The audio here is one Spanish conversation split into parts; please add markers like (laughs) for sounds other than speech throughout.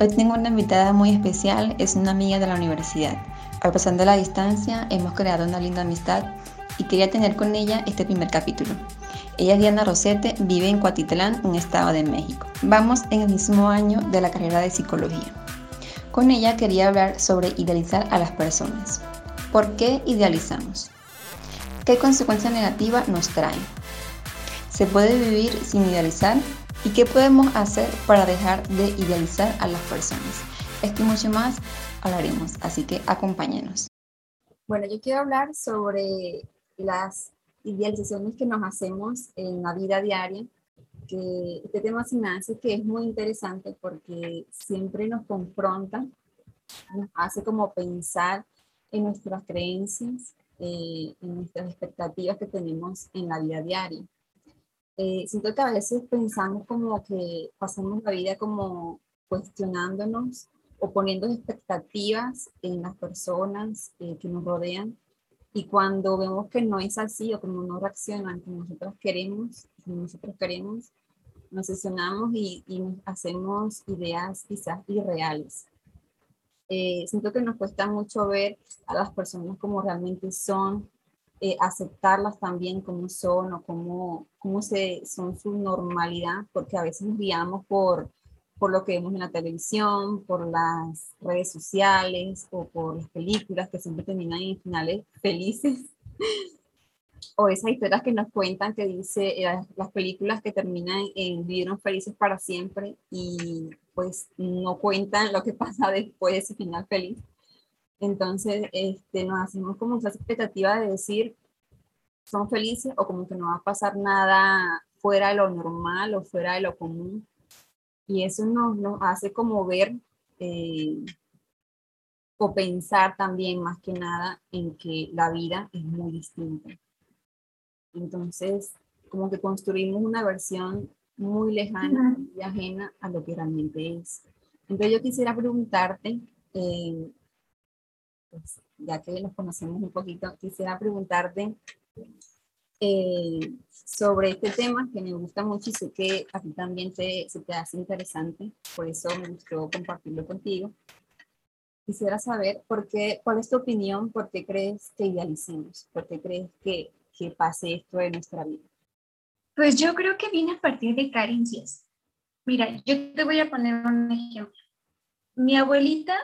Hoy tengo una invitada muy especial, es una amiga de la universidad. A pesar de la distancia, hemos creado una linda amistad y quería tener con ella este primer capítulo. Ella es Diana Rosete, vive en Cuatitlán, un estado de México. Vamos en el mismo año de la carrera de psicología. Con ella quería hablar sobre idealizar a las personas. ¿Por qué idealizamos? ¿Qué consecuencia negativa nos trae? ¿Se puede vivir sin idealizar? ¿Y qué podemos hacer para dejar de idealizar a las personas? Esto y mucho más hablaremos, así que acompáñenos. Bueno, yo quiero hablar sobre las idealizaciones que nos hacemos en la vida diaria, que este tema se me hace que es muy interesante porque siempre nos confronta, nos hace como pensar en nuestras creencias, eh, en nuestras expectativas que tenemos en la vida diaria eh, siento que a veces pensamos como que pasamos la vida como cuestionándonos o poniendo expectativas en las personas eh, que nos rodean y cuando vemos que no es así o como no reaccionan como nosotros queremos, como nosotros queremos, nos sesionamos y, y hacemos ideas quizás irreales. Eh, siento que nos cuesta mucho ver a las personas como realmente son, eh, aceptarlas también como son o como, como se, son su normalidad, porque a veces nos guiamos por, por lo que vemos en la televisión, por las redes sociales o por las películas que siempre terminan en finales (laughs) felices. o esas historias que nos cuentan que dice eh, las películas que terminan en vivieron felices para siempre y pues no cuentan lo que (laughs) pasa después de ese final feliz. Entonces, este, nos hacemos como esa expectativa de decir, son felices o como que no va a pasar nada fuera de lo normal o fuera de lo común. Y eso nos, nos hace como ver eh, o pensar también más que nada en que la vida es muy distinta. Entonces, como que construimos una versión muy lejana y ajena a lo que realmente es. Entonces yo quisiera preguntarte, eh, pues, ya que nos conocemos un poquito, quisiera preguntarte eh, sobre este tema que me gusta mucho y sé que a ti también te, se te hace interesante, por eso me gustó compartirlo contigo. Quisiera saber por qué, cuál es tu opinión, por qué crees que idealicemos, por qué crees que, que pase esto en nuestra vida. Pues yo creo que viene a partir de carencias. Mira, yo te voy a poner un ejemplo. Mi abuelita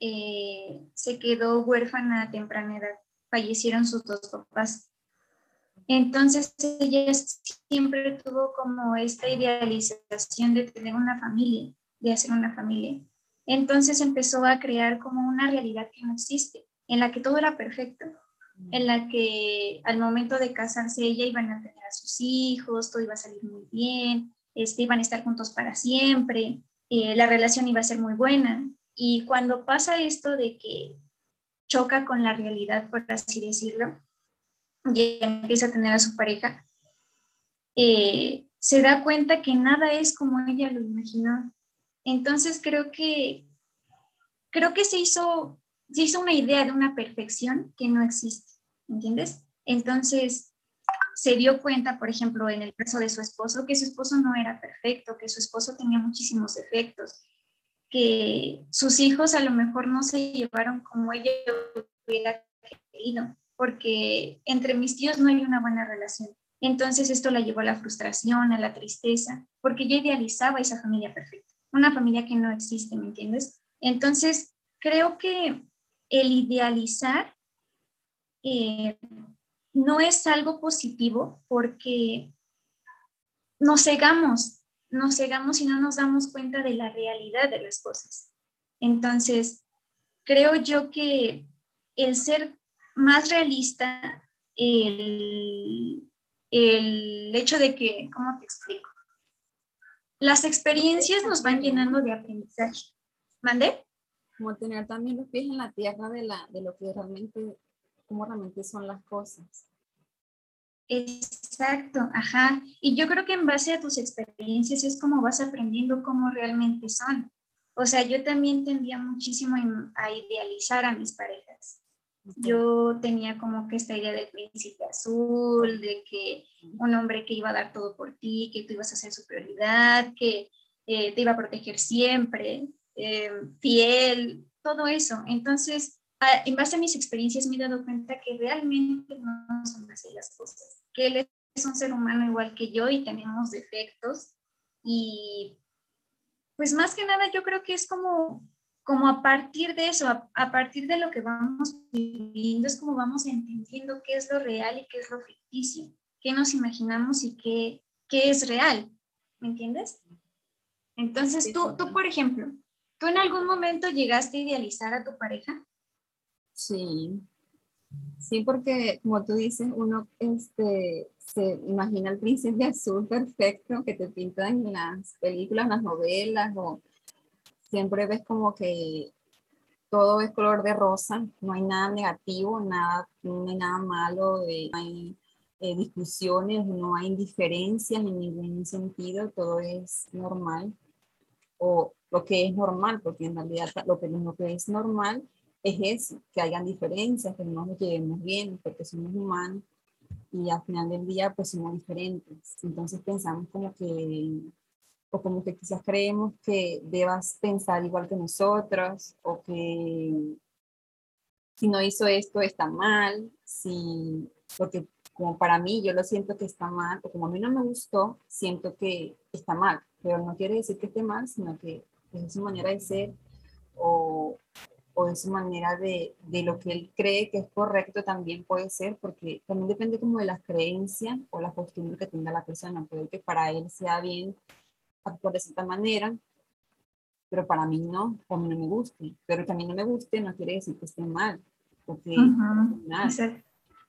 eh, se quedó huérfana a temprana edad, fallecieron sus dos papás. Entonces ella siempre tuvo como esta idealización de tener una familia, de hacer una familia. Entonces empezó a crear como una realidad que no existe, en la que todo era perfecto, en la que al momento de casarse ella iban a tener a sus hijos, todo iba a salir muy bien, este, iban a estar juntos para siempre, eh, la relación iba a ser muy buena. Y cuando pasa esto de que choca con la realidad, por así decirlo, y empieza a tener a su pareja, eh, se da cuenta que nada es como ella lo imaginó. Entonces creo que creo que se hizo, se hizo una idea de una perfección que no existe, ¿entiendes? Entonces se dio cuenta, por ejemplo, en el caso de su esposo, que su esposo no era perfecto, que su esposo tenía muchísimos defectos, que sus hijos a lo mejor no se llevaron como ella hubiera querido, porque entre mis tíos no hay una buena relación. Entonces esto la llevó a la frustración, a la tristeza, porque ella idealizaba esa familia perfecta, una familia que no existe, ¿me entiendes? Entonces creo que el idealizar eh, no es algo positivo porque nos cegamos, nos cegamos y no nos damos cuenta de la realidad de las cosas. Entonces, creo yo que el ser más realista, el, el hecho de que, ¿cómo te explico? Las experiencias nos van llenando de aprendizaje. ¿Mande? Como tener también los pies en la tierra de, la, de lo que realmente, cómo realmente son las cosas. Exacto, ajá. Y yo creo que en base a tus experiencias es como vas aprendiendo cómo realmente son. O sea, yo también tendía muchísimo a idealizar a mis parejas. Yo tenía como que esta idea del príncipe azul, de que un hombre que iba a dar todo por ti, que tú ibas a ser su prioridad, que eh, te iba a proteger siempre, eh, fiel, todo eso. Entonces, en base a mis experiencias me he dado cuenta que realmente no son así las cosas, que él es un ser humano igual que yo y tenemos defectos y pues más que nada yo creo que es como como a partir de eso, a, partir de lo que vamos viviendo, es como vamos entendiendo qué es lo real y qué es lo ficticio, qué nos imaginamos y qué, qué es real, ¿me entiendes? Entonces, tú, tú, por ejemplo, ¿tú en algún momento llegaste a idealizar a tu pareja? Sí, sí, porque como tú dices, uno este, se imagina el príncipe (laughs) azul perfecto que te pintan en las películas, en las novelas o siempre ves como que todo es color de rosa, no hay nada negativo, nada, no hay nada malo, no hay eh, discusiones, no hay indiferencias en ningún sentido, todo es normal. O lo que es normal, porque en realidad lo que, lo que es normal es eso, que hayan diferencias, que no nos llevemos bien, porque somos humanos y al final del día pues somos diferentes. Entonces pensamos como que o como que quizás creemos que debas pensar igual que nosotros, o que si no hizo esto está mal, si, porque como para mí yo lo siento que está mal, o como a mí no me gustó, siento que está mal, pero no quiere decir que esté mal, sino que es su manera de ser o, o es su manera de, de, lo que él cree que es correcto también puede ser, porque también depende como de las creencias o las costumbres que tenga la persona, puede que para él sea bien actuar de cierta manera, pero para mí no, o a mí no me guste. Pero que a mí no me guste no quiere decir que esté mal, porque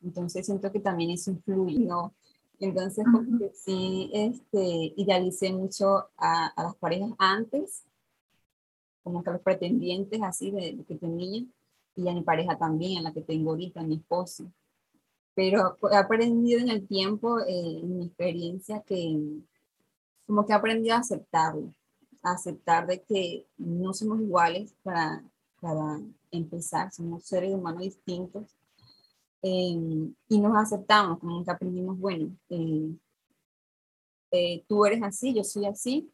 Entonces siento que también eso influye, ¿no? Entonces, sí, este, idealicé mucho a, a, las parejas antes, como que a los pretendientes así de, de, que tenía, y a mi pareja también, a la que tengo ahorita, mi esposo. Pero he aprendido en el tiempo, eh, en mi experiencia, que, como que he aprendido a aceptarlo, a aceptar de que no somos iguales para, para empezar, somos seres humanos distintos eh, y nos aceptamos, como que aprendimos, bueno, eh, eh, tú eres así, yo soy así,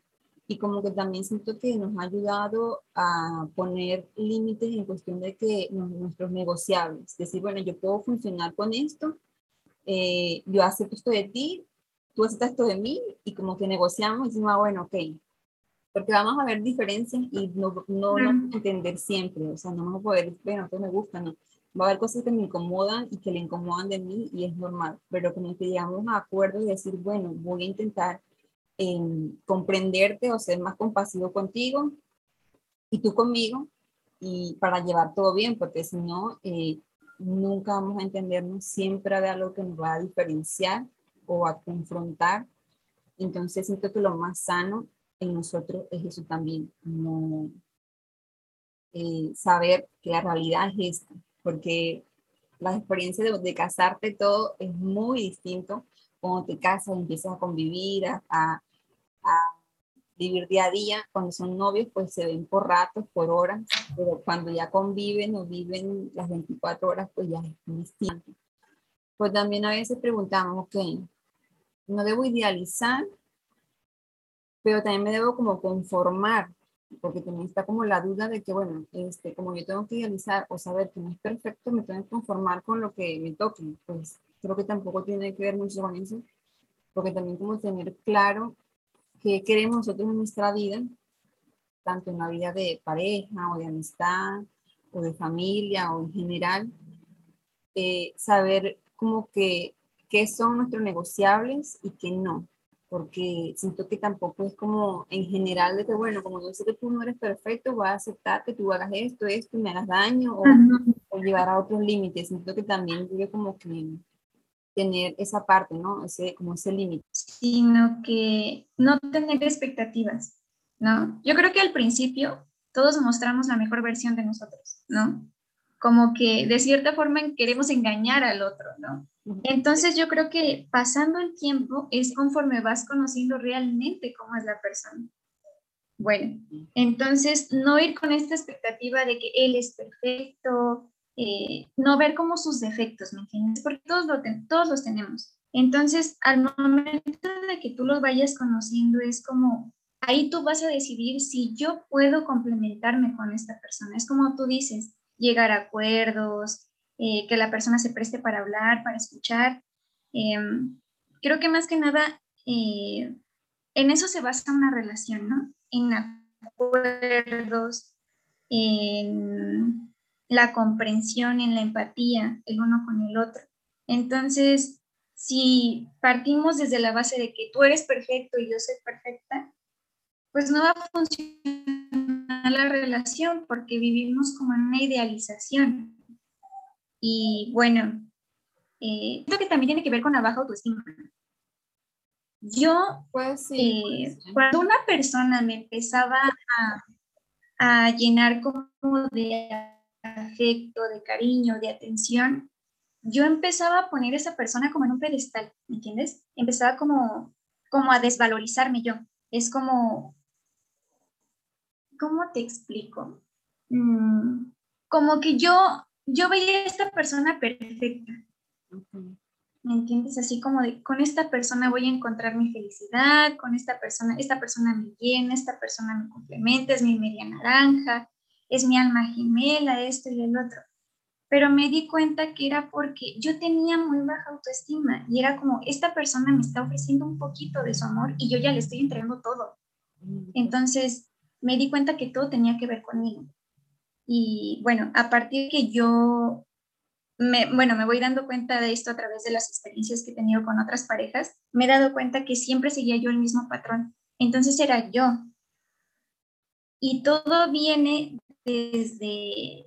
y como que también siento que nos ha ayudado a poner límites en cuestión de que nuestros negociables, decir, bueno, yo puedo funcionar con esto, yo acepto esto de ti, tú aceptas esto de mí y como que negociamos y decimos, ah, bueno, ok, porque vamos a ver diferencias y no, no, no entender siempre, o sea, no vamos a poder, bueno, esto me gusta, no. Va a haber cosas que me incomodan y que le incomodan de mí y es normal, pero como que llegamos a acuerdo y decir, bueno, voy a intentar eh, comprenderte o ser más compasivo contigo y tú conmigo y para llevar todo bien, porque si no, eh, nunca vamos a entendernos, siempre habrá algo que nos va a diferenciar o a confrontar. Entonces siento que lo más sano en nosotros es eso también, no eh, saber que la realidad es esta, porque la experiencia de, de, casarte todo es muy distinto cuando te casas empiezas a convivir, a, a, vivir día a día. Cuando son novios, pues se ven por ratos, por horas, pero cuando ya conviven o viven las 24 horas, pues ya es distinto. Pues también a veces preguntamos, ok, no debo idealizar, pero también me debo como conformar, porque también está como la duda de que, bueno, este, como yo tengo que idealizar o saber que no es perfecto, me tengo que conformar con lo que me toque. Pues creo que tampoco tiene que ver mucho con eso, porque también como tener claro qué queremos nosotros en nuestra vida, tanto en la vida de pareja o de amistad o de familia o en general, eh, saber como que qué son nuestros negociables y qué no, porque siento que tampoco es como en general de que, bueno, como yo sé que tú no eres perfecto, voy a aceptar que tú hagas esto, esto y me hagas daño o, o llevar a otros límites. Siento que también debe como que tener esa parte, ¿no? Ese, como ese límite. Sino que no tener expectativas, ¿no? Yo creo que al principio todos mostramos la mejor versión de nosotros, ¿no? Como que de cierta forma queremos engañar al otro, ¿no? Entonces yo creo que pasando el tiempo es conforme vas conociendo realmente cómo es la persona. Bueno, entonces no ir con esta expectativa de que él es perfecto, eh, no ver como sus defectos, ¿me entiendes? Porque todos, lo todos los tenemos. Entonces, al momento de que tú los vayas conociendo, es como, ahí tú vas a decidir si yo puedo complementarme con esta persona. Es como tú dices, llegar a acuerdos, eh, que la persona se preste para hablar, para escuchar. Em, creo que más que nada, eh, en eso se basa una relación, ¿no? En acuerdos, en la comprensión, en la empatía el uno con el otro. Entonces, si partimos desde la base de que tú eres perfecto y yo soy perfecta, pues no va a funcionar la relación porque vivimos como en una idealización. Y bueno, eh, creo que también tiene que ver con la baja autoestima. Yo, pues eh, cuando una persona me empezaba a, a llenar como de afecto, de cariño, de atención, yo empezaba a poner a esa persona como en un pedestal, ¿me entiendes? Empezaba como, como a desvalorizarme yo. Es como, ¿cómo te explico? Mm, como que yo, yo veía a esta persona perfecta. ¿Me entiendes? Así como de, con esta persona voy a encontrar mi felicidad, con esta persona, esta persona me llena, esta persona me complementa, es mi media naranja, es mi alma gemela, esto y el otro. Pero me di cuenta que era porque yo tenía muy baja autoestima y era como, esta persona me está ofreciendo un poquito de su amor y yo ya le estoy entregando todo. Entonces me di cuenta que todo tenía que ver conmigo. Y bueno, a partir que yo, me, bueno, me voy dando cuenta de esto a través de las experiencias que he tenido con otras parejas, me he dado cuenta que siempre seguía yo el mismo patrón. Entonces era yo. Y todo viene desde,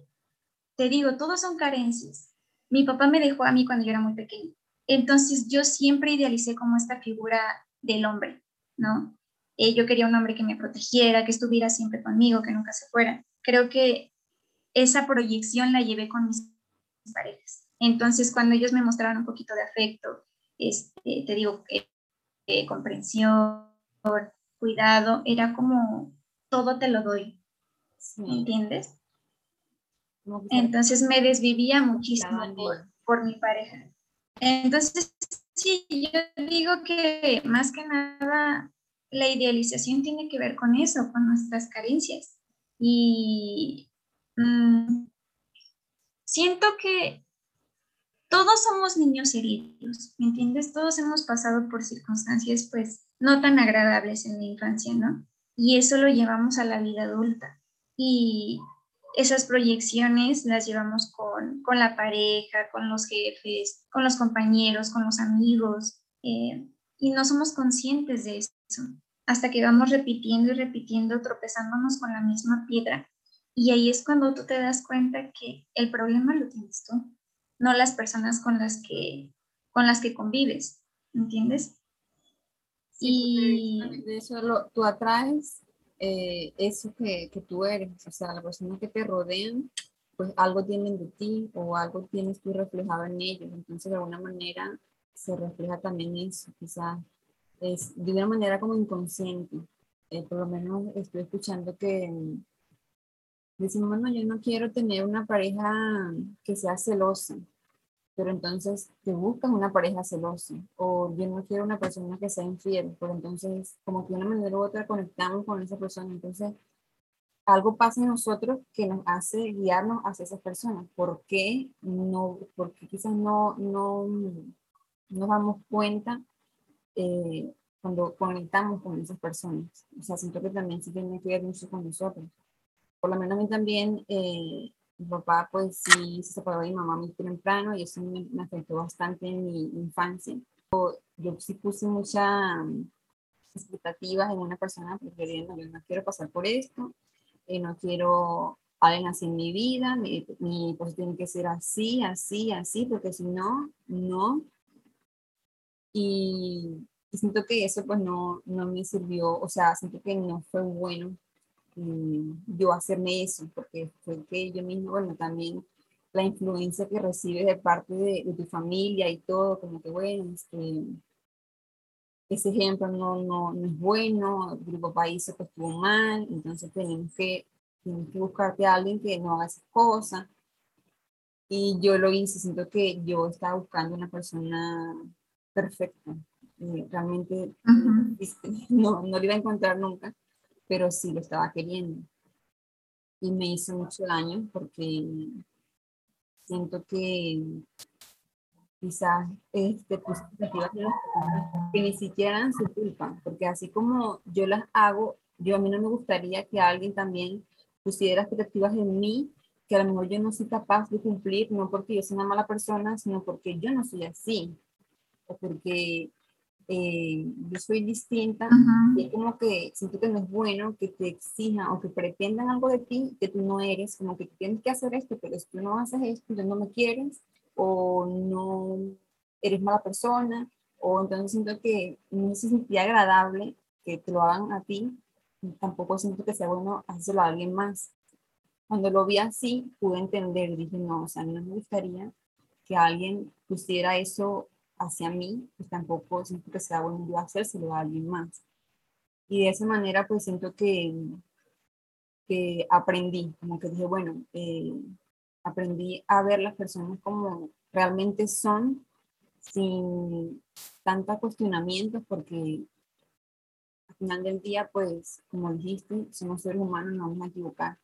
te digo, todos son carencias. Mi papá me dejó a mí cuando yo era muy pequeña. Entonces yo siempre idealicé como esta figura del hombre, ¿no? Eh, yo quería un hombre que me protegiera, que estuviera siempre conmigo, que nunca se fuera. Creo que esa proyección la llevé con mis parejas. Entonces, cuando ellos me mostraron un poquito de afecto, este, te digo, eh, comprensión, cuidado, era como todo te lo doy, ¿me entiendes? Entonces me desvivía muchísimo por, mi pareja. Entonces, sí, yo digo que más que nada la idealización tiene que ver con eso, con nuestras carencias. Y mm, siento que todos somos niños heridos, ¿me entiendes? Todos hemos pasado por circunstancias pues no tan agradables en la infancia, ¿no? Y eso lo llevamos a la vida adulta y esas proyecciones las llevamos con, la pareja, con los jefes, con los compañeros, con los amigos, eh, y no somos conscientes de eso, hasta que vamos repitiendo y repitiendo, tropezándonos con la misma piedra. Y ahí es cuando tú te das cuenta que el problema lo tienes tú, no las personas con las que, con las que convives, ¿entiendes? y de eso lo, tú atraes eh, eso que, tú eres, o sea, las personas que te rodean, pues algo tienen de ti o algo tienes tú reflejado en ellos, entonces de alguna manera se refleja también eso, quizás. Es de una manera como inconsciente, eh, por lo menos estoy escuchando que decimos, bueno, yo no quiero tener una pareja que sea celosa, pero entonces te buscas una pareja celosa o yo no quiero una persona que sea infiel, pero entonces como que de una manera u otra conectamos con esa persona, entonces algo pasa en nosotros que nos hace guiarnos hacia esas personas. ¿Por qué no? Porque quizás no, no nos damos cuenta eh, cuando conectamos con esas personas. O sea, siento que también sí tiene que ver mucho con nosotros. Por lo menos a mí también eh, Mi papá, pues sí, se separó de mi mamá muy temprano y eso me, afectó bastante en mi infancia. Yo, yo sí puse muchas expectativas en una persona no, yo no quiero pasar por esto, eh, no quiero alguien así en mi vida, mi, mi pues tiene que ser así, así, así, porque si no, no. Y, siento que eso pues no, no me sirvió, o sea, siento que no fue bueno yo hacerme eso, porque fue que yo mismo, bueno, también la influencia que recibes de parte de, de tu familia y todo, como que bueno, este, ese ejemplo no, no, no es bueno, el grupo país se estuvo mal, entonces tenemos que tienes que buscarte a alguien que no haga esas cosas. Y yo lo hice, siento que yo estaba buscando una persona perfecta. realmente (laughs) no, no lo iba a encontrar nunca, pero sí lo estaba queriendo. Y me hizo mucho daño porque siento que quizás este, pues, que ni siquiera eran su culpa, porque así como yo las hago, yo a mí no me gustaría que alguien también pusiera expectativas en mí que a lo mejor yo no soy capaz de cumplir, no porque yo soy una mala persona, sino porque yo no soy así, o porque eh, yo soy distinta, y es como que siento que no es bueno que te exijan o que pretendan algo de ti que tú no eres, como que tienes que hacer esto, pero si tú no haces esto, entonces no me quieres, o no eres mala persona, o entonces siento que no se sentía agradable que te lo hagan a ti, tampoco siento que sea bueno hacerlo a alguien más. Cuando lo vi así, pude entender, dije, no, o sea, no me gustaría que alguien pusiera eso hacia mí, pues tampoco siento que sea bueno yo hacérselo a alguien más. Y de esa manera, pues siento que, que aprendí, como que dije, bueno, eh, aprendí a ver las personas como realmente son, sin tanta cuestionamiento, porque final del día, pues, como dijiste, somos seres humanos, no vamos a equivocar,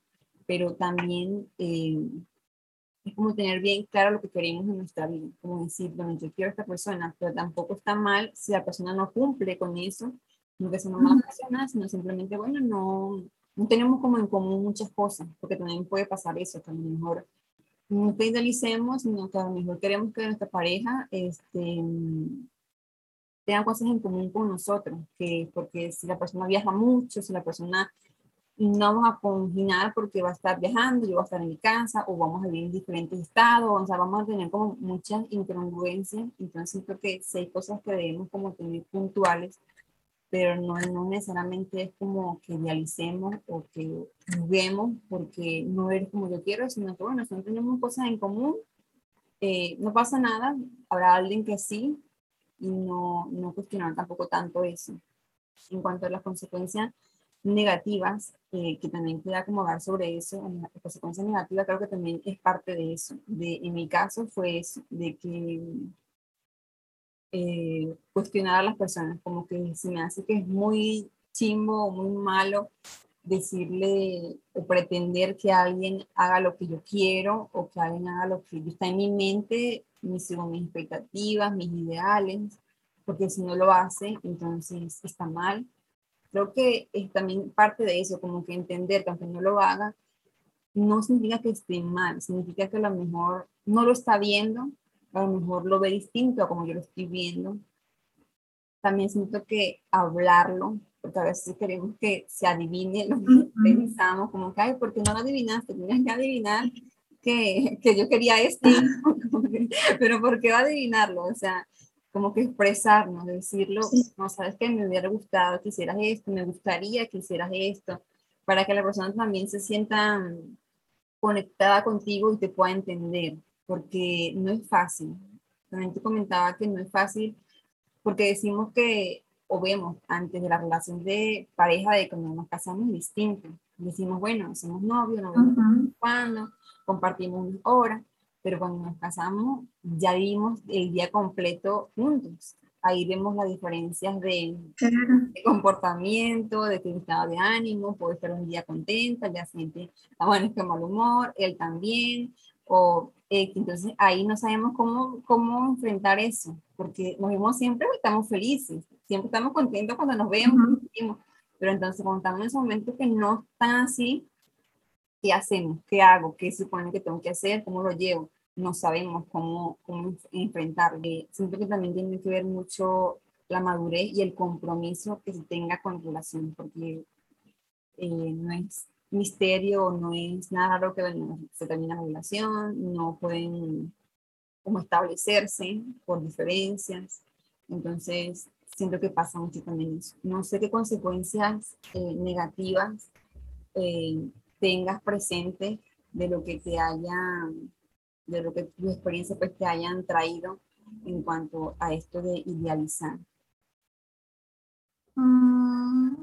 pero también eh, es como tener bien claro lo que queremos en nuestra vida, como decir, bueno, yo quiero a esta persona, pero tampoco está mal si la persona no cumple con eso, no que sea una mala persona, sino simplemente, bueno, no, no tenemos como en común muchas cosas, porque también puede pasar eso, que a lo mejor no te idealicemos, sino que a lo mejor queremos que nuestra pareja este, tengan cosas en común con nosotros, que porque si la persona viaja mucho, si la persona no vamos a conginar porque va a estar viajando, yo voy a estar en mi casa, o vamos a vivir en diferentes estados, o sea, vamos a tener como muchas incongruencias, entonces creo que seis cosas que debemos como tener puntuales, pero no, no necesariamente es como que idealicemos o que juguemos porque no eres como yo quiero, sino que bueno, si no tenemos cosas en común, eh, no pasa nada, habrá alguien que sí, y no, no cuestionar tampoco tanto eso. En cuanto a las consecuencias negativas, eh, que también queda como dar sobre eso, las consecuencias negativas creo que también es parte de eso. De, en mi caso fue eso, de que eh, cuestionar a las personas, como que se me hace que es muy chimbo muy malo decirle o pretender que alguien haga lo que yo quiero o que alguien haga lo que está en mi mente mis, mis expectativas, mis ideales, porque si no lo hace, entonces está mal. Creo que es también parte de eso, como que entender que aunque no lo haga, no significa que esté mal, significa que a lo mejor no lo está viendo, a lo mejor lo ve distinto a como yo lo estoy viendo. También siento que hablarlo, porque a veces queremos que se adivine lo que pensamos, como que, ay, ¿por qué no lo adivinaste? Tienes que adivinar que, que yo quería esto, (laughs) pero ¿por qué va a adivinarlo? O sea, como que expresarnos, decirlo, no sabes que me hubiera gustado que hicieras esto, me gustaría que hicieras esto, para que la persona también se sienta conectada contigo y te pueda entender, porque no es fácil. También te comentaba que no es fácil porque decimos que, o vemos antes de la relación de pareja, de cuando nos casamos, distinto. Decimos, bueno, somos novios, nos vemos cuando, compartimos una hora, pero cuando nos casamos ya vivimos el día completo juntos. Ahí vemos las diferencias de, comportamiento, de estado de ánimo, puede estar un día contenta, bueno, es que mal humor, él también, o eh, entonces ahí no sabemos cómo, cómo enfrentar eso, porque nos vemos siempre estamos felices, siempre estamos contentos cuando nos vemos, pero entonces cuando estamos en esos momentos que no están así, ¿qué hacemos? ¿Qué hago? ¿Qué supone que tengo que hacer? ¿Cómo lo llevo? No sabemos cómo, cómo enfrentarlo. Siento que también tiene que ver mucho la madurez y el compromiso que se tenga con relación, porque eh, no es misterio, no es nada raro que se termina la relación, no pueden como establecerse por diferencias. Entonces, siento que pasa mucho también eso. No sé qué consecuencias eh, negativas eh, tengas presente de lo que te haya, de lo que tu experiencia pues te hayan traído en cuanto a esto de idealizar. Mm,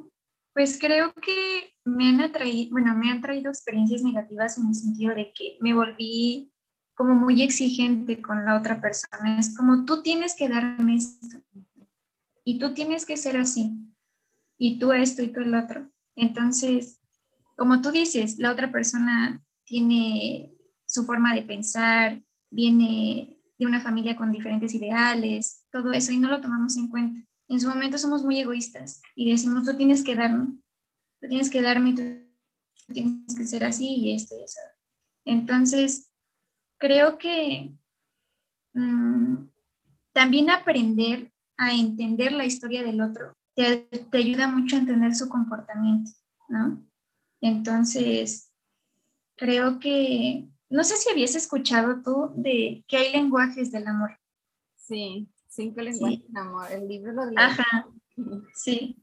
pues creo que me han atraído, bueno, me han traído experiencias negativas en el sentido de que me volví como muy exigente con la otra persona. Es como tú tienes que darme esto y tú tienes que ser así y tú esto y tú el otro. Entonces, como tú dices, la otra persona tiene su forma de pensar, viene de una familia con diferentes ideales, todo eso y no lo tomamos en cuenta. En su momento somos muy egoístas y decimos, tú tienes que darme, tú tienes que darme, tú tienes que ser así y esto y eso. Entonces, creo que mm, también aprender a entender la historia del otro te, te, ayuda mucho a entender su comportamiento, ¿no? Entonces, creo que, no sé si habías escuchado tú de que hay lenguajes del amor. Sí, cinco lenguajes del amor, el libro lo Ajá, sí.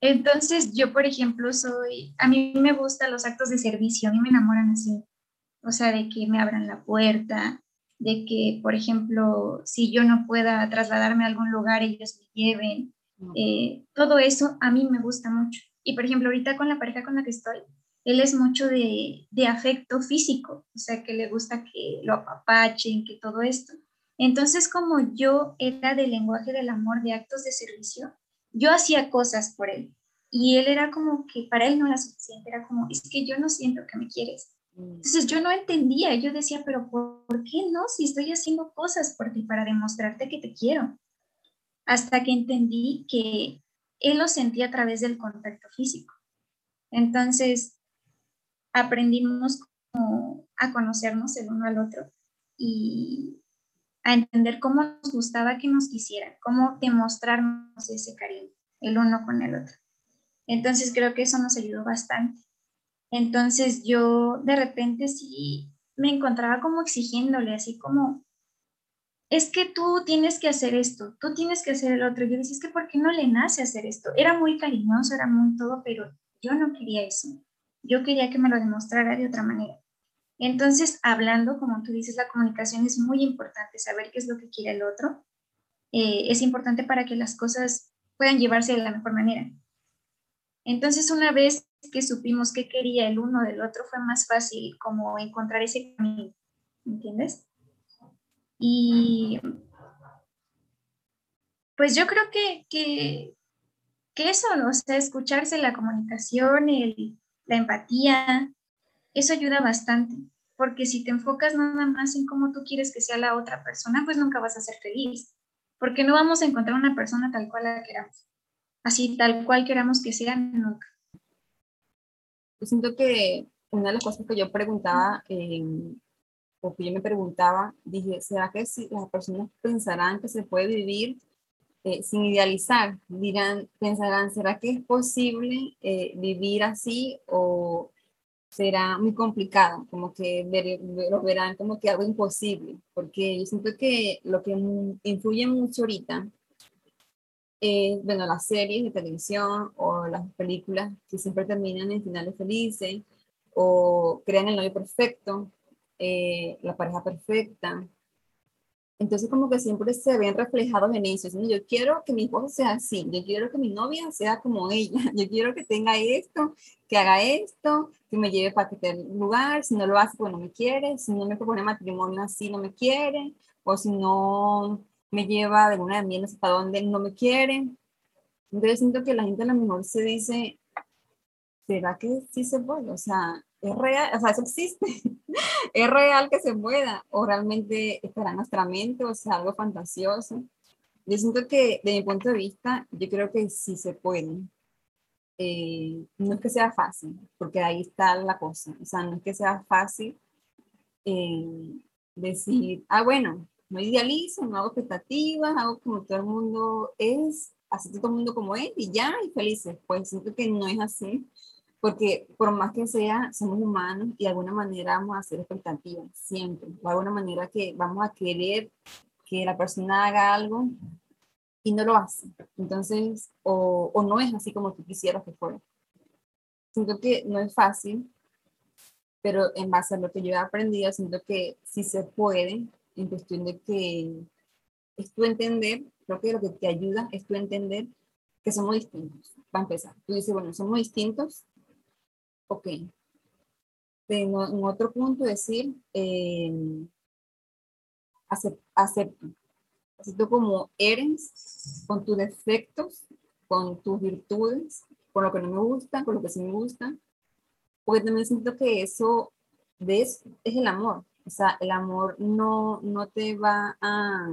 Entonces, yo, por ejemplo, soy, a mí me gustan los actos de servicio, a mí me enamoran así, o sea, de que me abran la puerta, de que, por ejemplo, si yo no pueda trasladarme a algún lugar, ellos me lleven. Eh, todo eso a mí me gusta mucho. Y, por ejemplo, ahorita con la pareja con la que estoy, él es mucho de, de afecto físico, o sea, que le gusta que lo apapachen, que todo esto. Entonces, como yo era del lenguaje del amor, de actos de servicio, yo hacía cosas por él. Y él era como que para él no era suficiente, era como, es que yo no siento que me quieres. Entonces yo no entendía, yo decía, pero ¿por qué no? Si estoy haciendo cosas por ti para demostrarte que te quiero. Hasta que entendí que él lo sentía a través del contacto físico. Entonces aprendimos a conocernos el uno al otro y a entender cómo nos gustaba que nos quisieran, cómo demostrarnos ese cariño el uno con el otro. Entonces creo que eso nos ayudó bastante. Entonces yo de repente sí me encontraba como exigiéndole, así como, es que tú tienes que hacer esto, tú tienes que hacer el otro. Yo decía, es que ¿por qué no le nace hacer esto? Era muy cariñoso, era muy todo, pero yo no quería eso. Yo quería que me lo demostrara de otra manera. Entonces, hablando, como tú dices, la comunicación es muy importante, saber qué es lo que quiere el otro. Eh, es importante para que las cosas puedan llevarse de la mejor manera. Entonces, una vez que supimos qué quería el uno del otro, fue más fácil como encontrar ese camino, ¿entiendes? Y pues yo creo que, que, eso, ¿no? o sea, escucharse la comunicación, el, la empatía, eso ayuda bastante, porque si te enfocas nada más en cómo tú quieres que sea la otra persona, pues nunca vas a ser feliz, porque no vamos a encontrar una persona tal cual la queramos así tal cual queramos que sea nunca. Yo siento que una de las cosas que yo preguntaba, eh, o que yo me preguntaba, dije, ¿será que si las personas pensarán que se puede vivir eh, sin idealizar? Dirán, pensarán, ¿será que es posible eh, vivir así o será muy complicado? Como que lo verán como que algo imposible, porque yo siento que lo que influye mucho ahorita eh, bueno, las series de televisión o las películas que siempre terminan en finales felices o crean el novio perfecto, eh, la pareja perfecta. Entonces como que siempre se ven reflejados en eso. Yo quiero que mi esposo sea así, yo quiero que mi novia sea como ella, (laughs) yo quiero que tenga esto, que haga esto, que me lleve para que lugar, si no lo hace pues no me quiere, si no me propone matrimonio así no me quiere, o si no me lleva de una de miel hasta donde no me quiere. Entonces siento que la gente a lo mejor se dice, ¿será que sí se puede? O sea, es real, o sea, eso existe. (laughs) es real que se pueda, o realmente estará en nuestra mente, o sea, algo fantasioso. Yo siento que, de mi punto de vista, yo creo que sí se puede. eh, no es que sea fácil, porque ahí está la cosa. O sea, no es que sea fácil eh, decir, ah, bueno, no idealizo, no hago expectativas, hago como todo el mundo es, así todo el mundo como es y ya, y felices. Pues siento que no es así, porque por más que sea, somos humanos y de alguna manera vamos a hacer expectativas, siempre. O de alguna manera que vamos a querer que la persona haga algo y no lo hace. Entonces, o, o no es así como tú quisieras que fuera. Siento que no es fácil, pero en base a lo que yo he aprendido, siento que sí se puede, en cuestión de que es tu entender, creo que lo que te ayuda es tu entender que somos distintos, para empezar. Tú dices, bueno, somos distintos, ok. En, en otro punto decir, eh, acepto, acepto como eres, con tus defectos, con tus virtudes, con lo que no me gusta, con lo que sí me gusta, porque también siento que eso, ¿ves? Es el amor. O sea, el amor no, no te va a,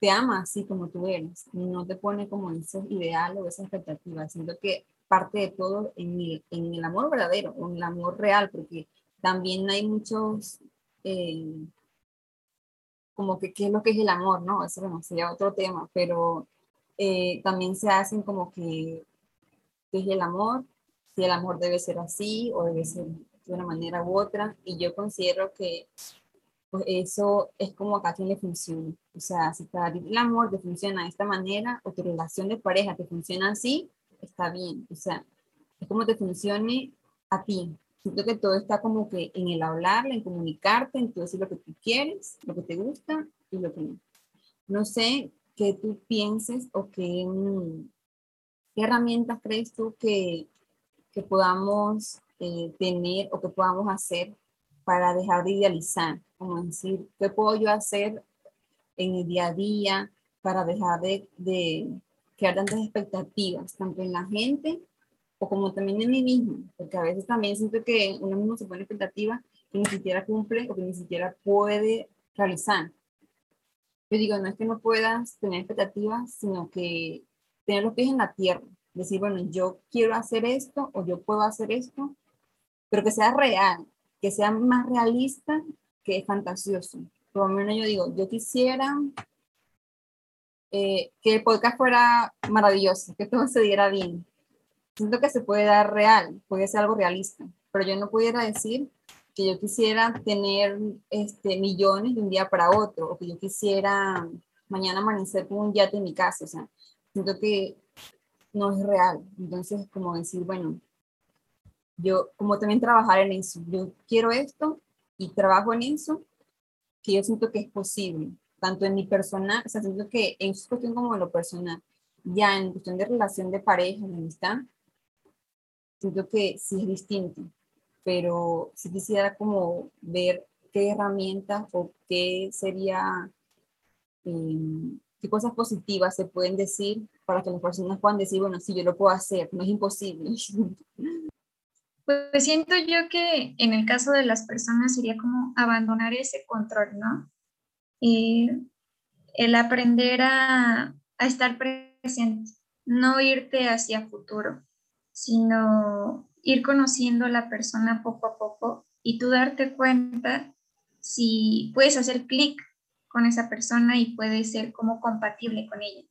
te ama así como tú eres, no te pone como ese ideal o esa expectativa. Siento que parte de todo en el, en el amor verdadero, en el amor real, porque también hay muchos, eh, como que qué es lo que es el amor, ¿no? Eso bueno, sería otro tema, pero eh, también se hacen como que, ¿qué es el amor? si el amor debe ser así o debe ser de una manera u otra. Y yo considero que pues eso es como a cada quien le funciona. O sea, si el amor te funciona de esta manera o tu relación de pareja te funciona así, está bien. O sea, es como te funcione a ti. Siento que todo está como que en el hablar, en comunicarte, en decir lo que tú quieres, lo que te gusta y lo que no. No sé qué tú pienses o qué, mm, qué herramientas crees tú que que podamos eh, tener o que podamos hacer para dejar de idealizar, como decir, ¿qué puedo yo hacer en el día a día para dejar de, de crear tantas expectativas, tanto en la gente o como también en mí mismo? Porque a veces también siento que uno mismo se pone expectativas que ni siquiera cumple o que ni siquiera puede realizar. Yo digo, no es que no puedas tener expectativas, sino que tener los pies en la tierra, decir, bueno, yo quiero hacer esto o yo puedo hacer esto, pero que sea real, que sea más realista que fantasioso. Por lo menos yo digo, yo quisiera eh, que el podcast fuera maravilloso, que todo se diera bien. Siento que se puede dar real, puede ser algo realista, pero yo no pudiera decir que yo quisiera tener este, millones de un día para otro, o que yo quisiera mañana amanecer con un yate en mi casa. O sea, siento que no es real. Entonces, como decir, bueno, yo, como también trabajar en eso, yo quiero esto y trabajo en eso, que yo siento que es posible, tanto en mi personal, o sea, siento que en su cuestión como en lo personal, ya en cuestión de relación de pareja, de amistad, siento que sí es distinto, pero si quisiera como ver qué herramientas o qué sería, eh, qué cosas positivas se pueden decir para que las personas puedan decir, bueno, sí, yo lo puedo hacer, no es imposible. (laughs) Pues siento yo que en el caso de las personas sería como abandonar ese control, ¿no? Y el aprender a, a estar presente, no irte hacia futuro, sino ir conociendo a la persona poco a poco y tú darte cuenta si puedes hacer clic con esa persona y puedes ser como compatible con ella.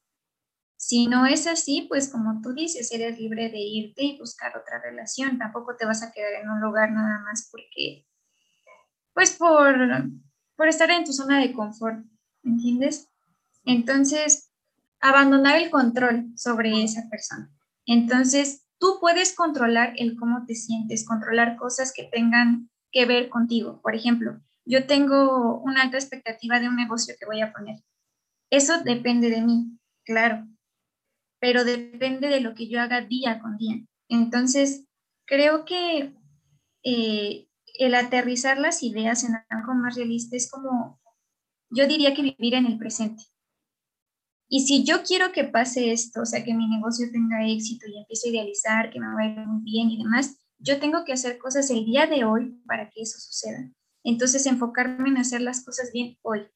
Si no es así, pues como tú dices, eres libre de irte y buscar otra relación. Tampoco te vas a quedar en un lugar nada más porque, pues por, por estar en tu zona de confort, ¿entiendes? Entonces, abandonar el control sobre esa persona. Entonces, tú puedes controlar el cómo te sientes, controlar cosas que tengan que ver contigo. Por ejemplo, yo tengo una alta expectativa de un negocio que voy a poner. Eso depende de mí, claro pero depende de lo que yo haga día con día. Entonces, creo que eh, el aterrizar las ideas en algo más realista es como, yo diría que vivir en el presente. Y si yo quiero que pase esto, o sea, que mi negocio tenga éxito y empiece a idealizar, que me vaya muy bien y demás, yo tengo que hacer cosas el día de hoy para que eso suceda. Entonces, enfocarme en hacer las cosas bien hoy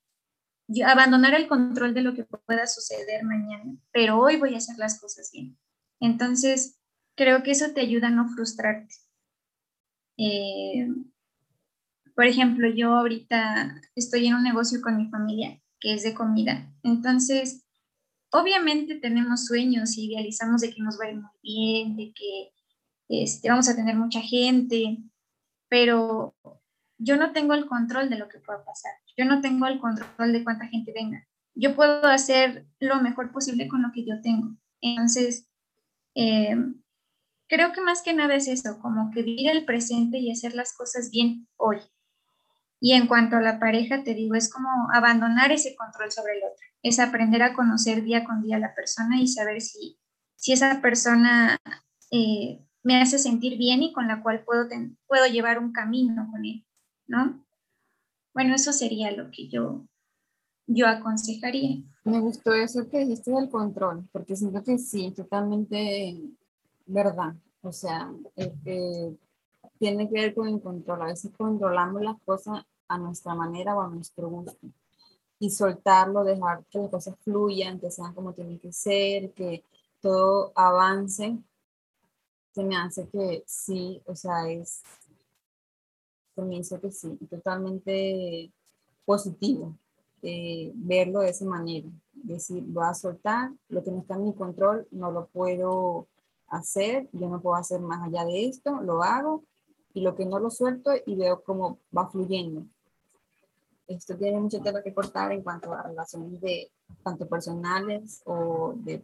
abandonar el control de lo que pueda suceder mañana, pero hoy voy a hacer las cosas bien. Entonces, creo que eso te ayuda a no frustrarte. Eh, por ejemplo, yo ahorita estoy en un negocio con mi familia que es de comida. Entonces, obviamente tenemos sueños y idealizamos de que nos va a ir muy bien, de que este, vamos a tener mucha gente, pero yo no tengo el control de lo que pueda pasar. Yo no tengo el control de cuánta gente venga. Yo puedo hacer lo mejor posible con lo que yo tengo. Entonces, eh, creo que más que nada es eso, como que vivir el presente y hacer las cosas bien hoy. Y en cuanto a la pareja, te digo, es como abandonar ese control sobre el otro, es aprender a conocer día con día a la persona y saber si, si esa persona eh, me hace sentir bien y con la cual puedo, puedo llevar un camino con él, ¿no? Bueno, eso sería lo que yo, yo aconsejaría. Me gustó eso que dijiste del control, porque siento que sí, totalmente verdad. O sea, este, tiene que ver con el control. A veces controlamos las cosas a nuestra manera o a nuestro gusto. Y soltarlo, dejar que las cosas fluyan, que sean como tienen que ser, que todo avance, se me hace que sí, o sea, es, se me hizo que sí, totalmente positivo eh, verlo de esa manera. Decir, voy a soltar, lo que no está en mi control no lo puedo hacer, yo no puedo hacer más allá de esto, lo hago y lo que no lo suelto y veo cómo va fluyendo. Esto tiene mucho tema que cortar en cuanto a relaciones de tanto personales o de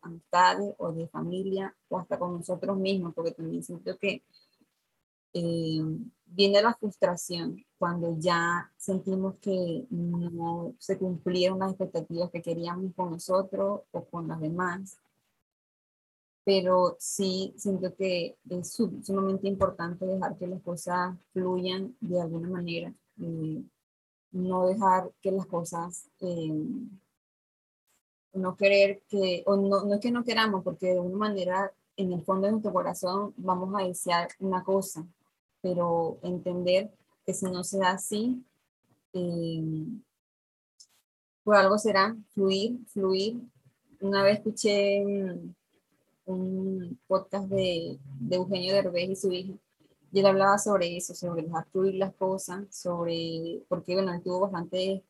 amistades o de familia o hasta con nosotros mismos, porque también siento que eh, viene la frustración cuando ya sentimos que no se cumplieron las expectativas que queríamos con nosotros o con los demás pero sí siento que es sumamente importante dejar que las cosas fluyan de alguna manera, y no dejar que las cosas, eh, no querer que, o no, no es que no queramos, porque de alguna manera en el fondo de nuestro corazón vamos a desear una cosa, pero entender que si no se da así, eh, por algo será fluir, fluir. Una vez escuché un podcast de, de Eugenio Derbez y su hija, y él hablaba sobre eso, sobre dejar fluir las cosas, sobre, porque bueno, él tuvo bastantes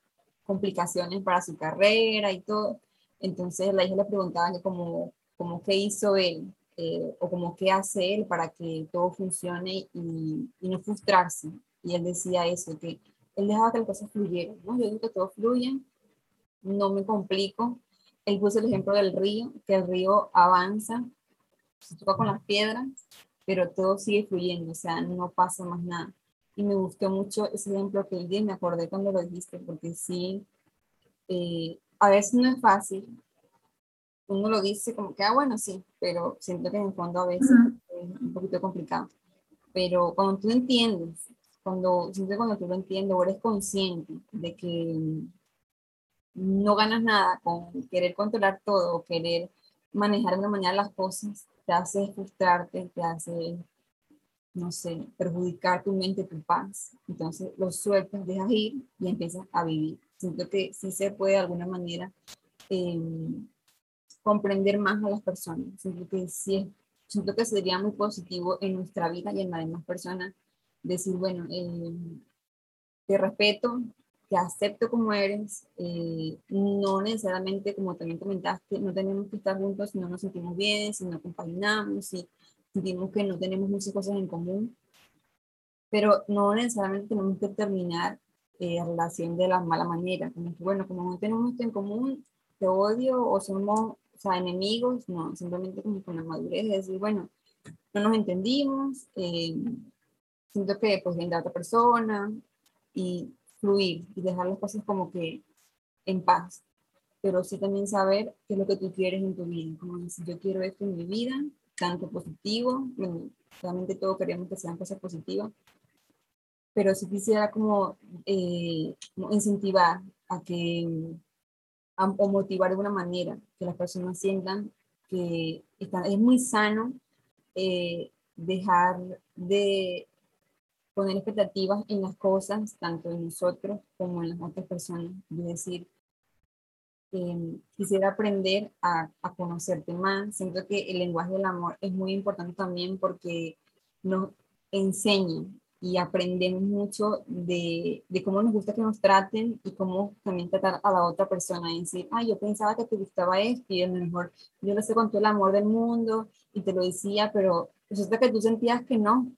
complicaciones para su carrera y todo, entonces la hija le preguntaba como, como qué hizo él, eh, o como qué hace él para que todo funcione y, y, no frustrarse, y él decía eso, que él dejaba que las cosas fluyeran, ¿no? Yo digo que todo fluye, no me complico, él puso el ejemplo del río, que el río avanza, se toca con las piedras, pero todo sigue fluyendo, o sea, no pasa más nada. Y me gustó mucho ese ejemplo que él dio, me acordé cuando lo dijiste, porque sí, eh, a veces no es fácil. Uno lo dice como que, ah, bueno, sí, pero siento que en el fondo a veces es un poquito complicado. Pero cuando tú entiendes, cuando, siento cuando tú lo entiendes o eres consciente de que no ganas nada con querer controlar todo querer manejar de una manera las cosas, te hace frustrarte, te hace, no sé, perjudicar tu mente, tu paz. Entonces lo sueltas, dejas ir y empiezas a vivir. Siento que sí se puede de alguna manera em, comprender más a las personas. Siento que sí, siento que sería muy positivo en nuestra vida y en la demás personas decir, bueno, em, te respeto, te acepto como eres, eh, no necesariamente, como también comentaste, no tenemos que estar juntos si no nos sentimos bien, si no acompañamos, si sentimos que no tenemos muchas cosas en común, pero no necesariamente tenemos que terminar eh, relación de la mala manera, como que, bueno, como no tenemos esto en común, te odio o somos o sea, enemigos, no, simplemente como con la madurez de decir, bueno, no nos entendimos, eh, siento que pues viene otra persona y fluir y dejar las cosas como que en paz, pero sí también saber qué es lo que tú quieres en tu vida, como decir, yo quiero esto en mi vida, tanto positivo, bueno, realmente todos queremos que sean cosas positivas, pero sí quisiera como, eh, incentivar a que, o motivar de alguna manera, que las personas sientan que está, es muy sano eh, dejar de poner expectativas en las cosas, tanto en nosotros como en las otras personas. Es decir, Em, quisiera aprender a, a, conocerte más. Siento que el lenguaje del amor es muy importante también porque nos enseña y aprendemos mucho de, de, cómo nos gusta que nos traten y cómo también tratar a la otra persona y decir, ah, yo pensaba que te gustaba esto y a lo mejor yo lo sé con todo el amor del mundo y te lo decía, pero resulta que tú sentías que no.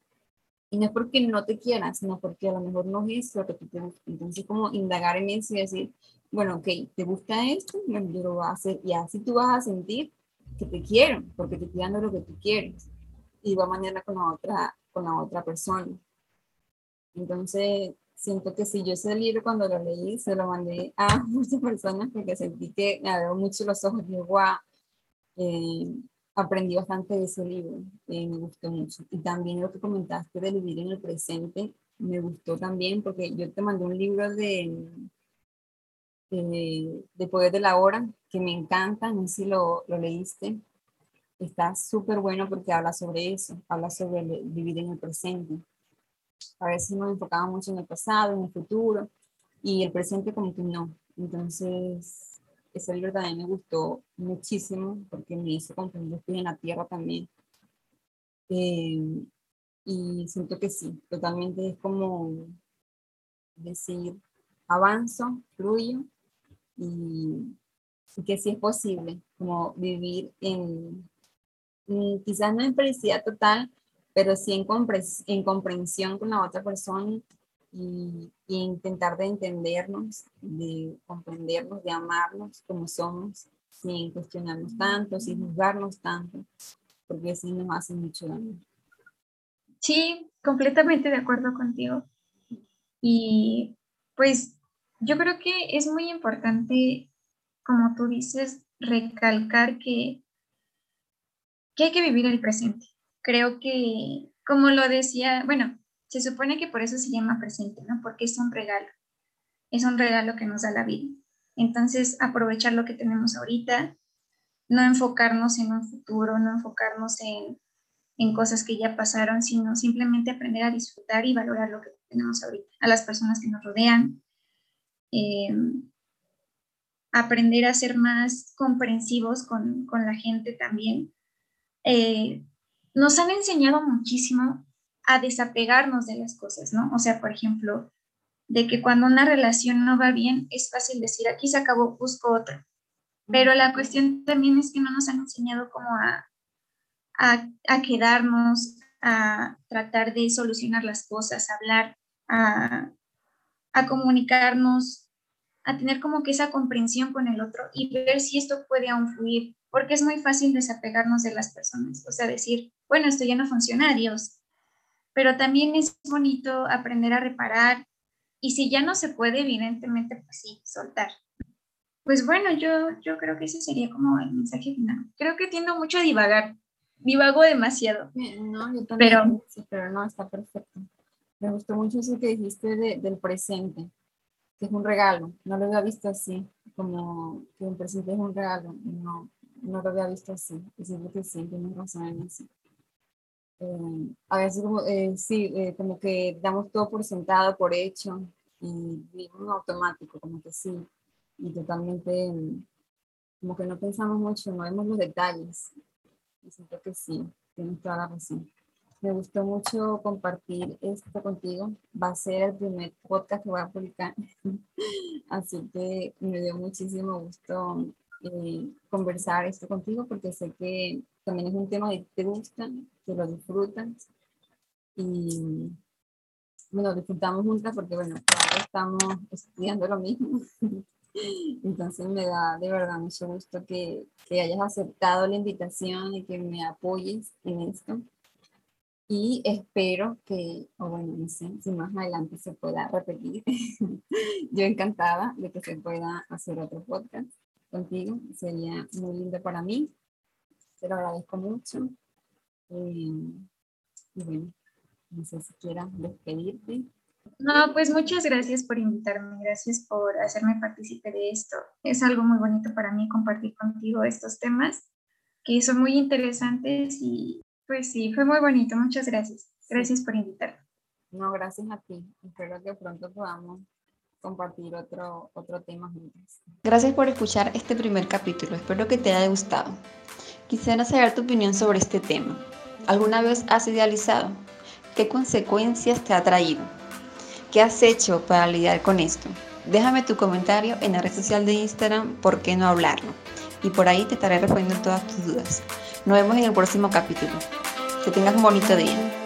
Y no es porque no te quieras, sino porque a lo mejor no es lo que tú te. Entonces, como indagar en eso y decir, bueno, ok, ¿te gusta esto? Yo lo voy a hacer y así tú vas a sentir que te quiero, porque te estoy dando lo que tú quieres. Y va mañana con la otra, con la otra persona. Entonces, siento que si yo ese libro cuando lo leí, se lo mandé a (laughs) muchas personas porque sentí que me abrió mucho los ojos. Y wow, eh, aprendí bastante de ese libro, eh, me gustó mucho. Y también lo que comentaste de vivir en el presente, me gustó también porque yo te mandé un libro de, de, de Poder de la Hora que me encanta, no sé si lo, lo leíste. Está súper bueno porque habla sobre eso, habla sobre vivir en el presente a veces nos enfocamos mucho en el pasado, en el futuro, y el presente como que no. Entonces, ese libro también me gustó muchísimo porque me hizo comprender que estoy en la tierra también. Eh, y siento que sí, totalmente es como decir, avanzo, fluyo y, y que sí es posible, como vivir en, quizás no en felicidad total, pero sí en comprensión con la otra persona y, intentar de entendernos, de comprendernos, de amarnos como somos, sin cuestionarnos tanto, sin juzgarnos tanto, porque así nos hace mucho daño. Sí, completamente de acuerdo contigo. Y pues yo creo que es muy importante, como tú dices, recalcar que, que hay que vivir el presente creo que, como lo decía, bueno, se supone que por eso se llama presente, ¿no? Porque es un regalo, es un regalo que nos da la vida. Entonces, aprovechar lo que tenemos ahorita, no enfocarnos en un futuro, no enfocarnos en, en cosas que ya pasaron, sino simplemente aprender a disfrutar y valorar lo que tenemos ahorita, a las personas que nos rodean, eh, aprender a ser más comprensivos con, con la gente también, eh, nos han enseñado muchísimo a desapegarnos de las cosas, ¿no? O sea, por ejemplo, de que cuando una relación no va bien, es fácil decir, aquí se acabó, busco otra. Pero la cuestión también es que no nos han enseñado cómo a, a, quedarnos, a tratar de solucionar las cosas, a hablar, a, a comunicarnos, a tener como que esa comprensión con el otro y ver si esto puede aún fluir, porque es muy fácil desapegarnos de las personas, o sea, decir, bueno, esto ya no funciona, adiós. Pero también es bonito aprender a reparar y si ya no se puede, evidentemente, pues sí, soltar. Pues bueno, yo, yo creo que ese sería como el mensaje final. Creo que tiendo mucho a divagar, divago demasiado. No, yo también, pero, pero no, está perfecto. Me gustó mucho eso que dijiste del presente, que es un regalo. No lo había visto así, como que un presente es un regalo. No, no lo había visto así. Y siento que sí, tienes razón en eso. Eh, a veces como, eh, sí, eh, como que damos todo por sentado, por hecho, y vivimos automático, como que sí, y totalmente, como que no pensamos mucho, no vemos los detalles. Y siento que sí, tienes toda la razón. Me gustó mucho compartir esto contigo. Va a ser el primer podcast que voy a publicar. (laughs) Así que me dio muchísimo gusto conversar esto contigo porque sé que también es un tema que te gusta, que lo disfrutas y bueno, disfrutamos juntas porque bueno, ahora estamos estudiando lo mismo. (laughs) Entonces me da de verdad mucho gusto que, que hayas aceptado la invitación y que me apoyes en esto. Y espero que, o bueno, no sé, si más adelante se pueda repetir. (laughs) Yo encantada de que se pueda hacer otro podcast contigo. Sería muy lindo para mí te lo agradezco mucho. Eh, y bueno, no sé si quieras despedirte. No, pues muchas gracias por invitarme, gracias por hacerme partícipe de esto. Es algo muy bonito para mí compartir contigo estos temas que son muy interesantes y pues sí, fue muy bonito. Muchas gracias. Gracias por invitarme. No, gracias a ti. Espero que pronto podamos compartir otro, otro tema juntos. Gracias por escuchar este primer capítulo. Espero que te haya gustado. Quisiera saber tu opinión sobre este tema. ¿Alguna vez has idealizado? ¿Qué consecuencias te ha traído? ¿Qué has hecho para lidiar con esto? Déjame tu comentario en la red social de Instagram, ¿por qué no hablarlo? Y por ahí te estaré respondiendo todas tus dudas. Nos vemos en el próximo capítulo. Que tengas un bonito día.